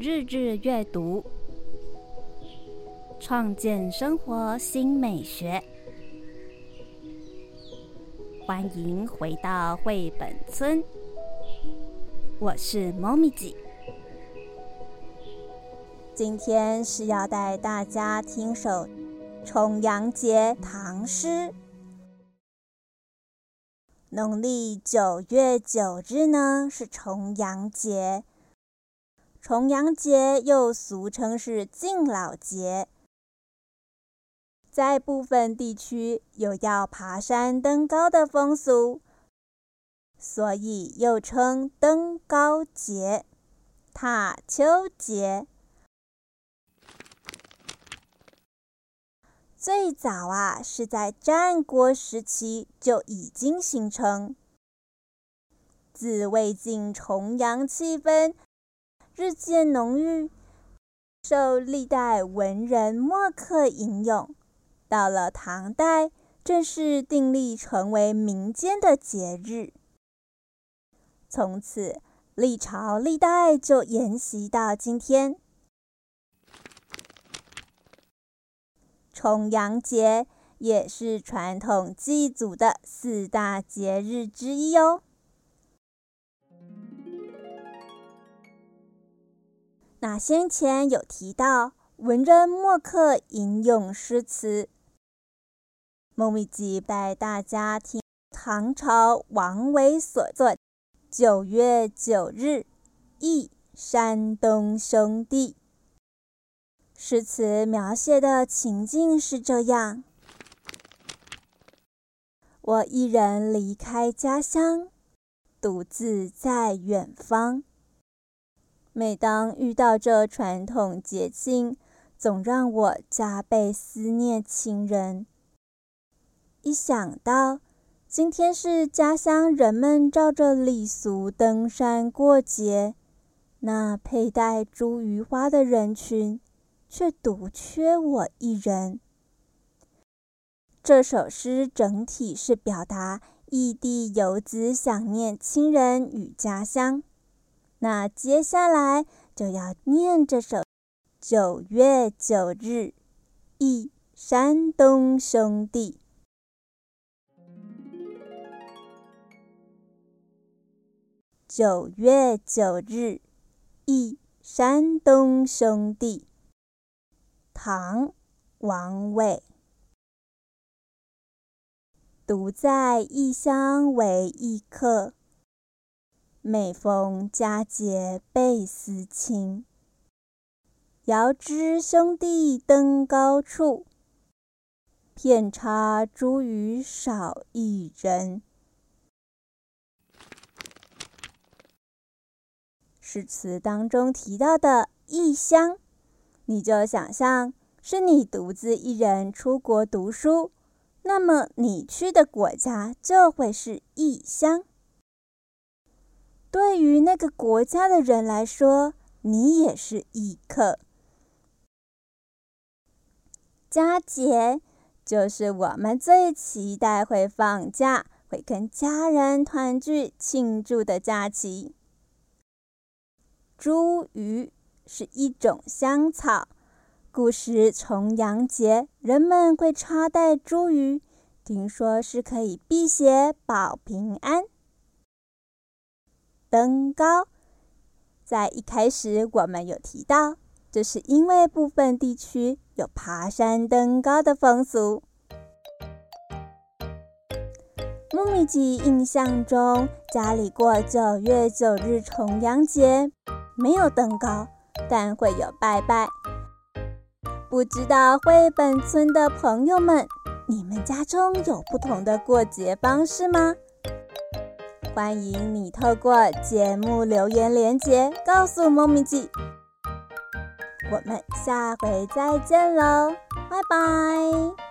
日日阅读，创建生活新美学。欢迎回到绘本村，我是猫咪姐。今天是要带大家听首重阳节唐诗。农历九月九日呢，是重阳节。重阳节又俗称是敬老节，在部分地区有要爬山登高的风俗，所以又称登高节、踏秋节。最早啊，是在战国时期就已经形成，自魏晋重阳气氛。日渐浓郁，受历代文人墨客引用，到了唐代，正式订立成为民间的节日。从此，历朝历代就沿袭到今天。重阳节也是传统祭祖的四大节日之一哦。那先前有提到文人墨客吟咏诗词，梦咪记带大家听唐朝王维所作《九月九日忆山东兄弟》。诗词描写的情境是这样：我一人离开家乡，独自在远方。每当遇到这传统节庆，总让我加倍思念亲人。一想到今天是家乡人们照着礼俗登山过节，那佩戴茱萸花的人群却独缺我一人。这首诗整体是表达异地游子想念亲人与家乡。那接下来就要念这首《九月九日忆山东兄弟》。九月九日忆山东兄弟，唐·王维。独在异乡为异客。每逢佳节倍思亲，遥知兄弟登高处，遍插茱萸少一人。诗词当中提到的异乡，你就想象是你独自一人出国读书，那么你去的国家就会是异乡。对于那个国家的人来说，你也是异客。佳节就是我们最期待会放假、会跟家人团聚庆祝的假期。茱萸是一种香草，古时重阳节人们会插戴茱萸，听说是可以辟邪、保平安。登高，在一开始我们有提到，这是因为部分地区有爬山登高的风俗。木米吉印象中，家里过九月九日重阳节没有登高，但会有拜拜。不知道绘本村的朋友们，你们家中有不同的过节方式吗？欢迎你透过节目留言连接告诉猫咪记，我们下回再见喽，拜拜。